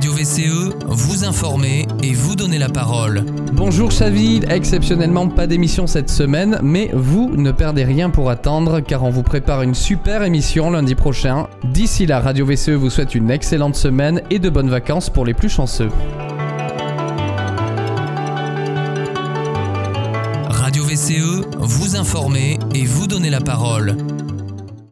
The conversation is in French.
Radio VCE, vous informer et vous donner la parole. Bonjour Chaville, exceptionnellement pas d'émission cette semaine, mais vous ne perdez rien pour attendre car on vous prépare une super émission lundi prochain. D'ici là, Radio VCE vous souhaite une excellente semaine et de bonnes vacances pour les plus chanceux. Radio VCE, vous informer et vous donner la parole.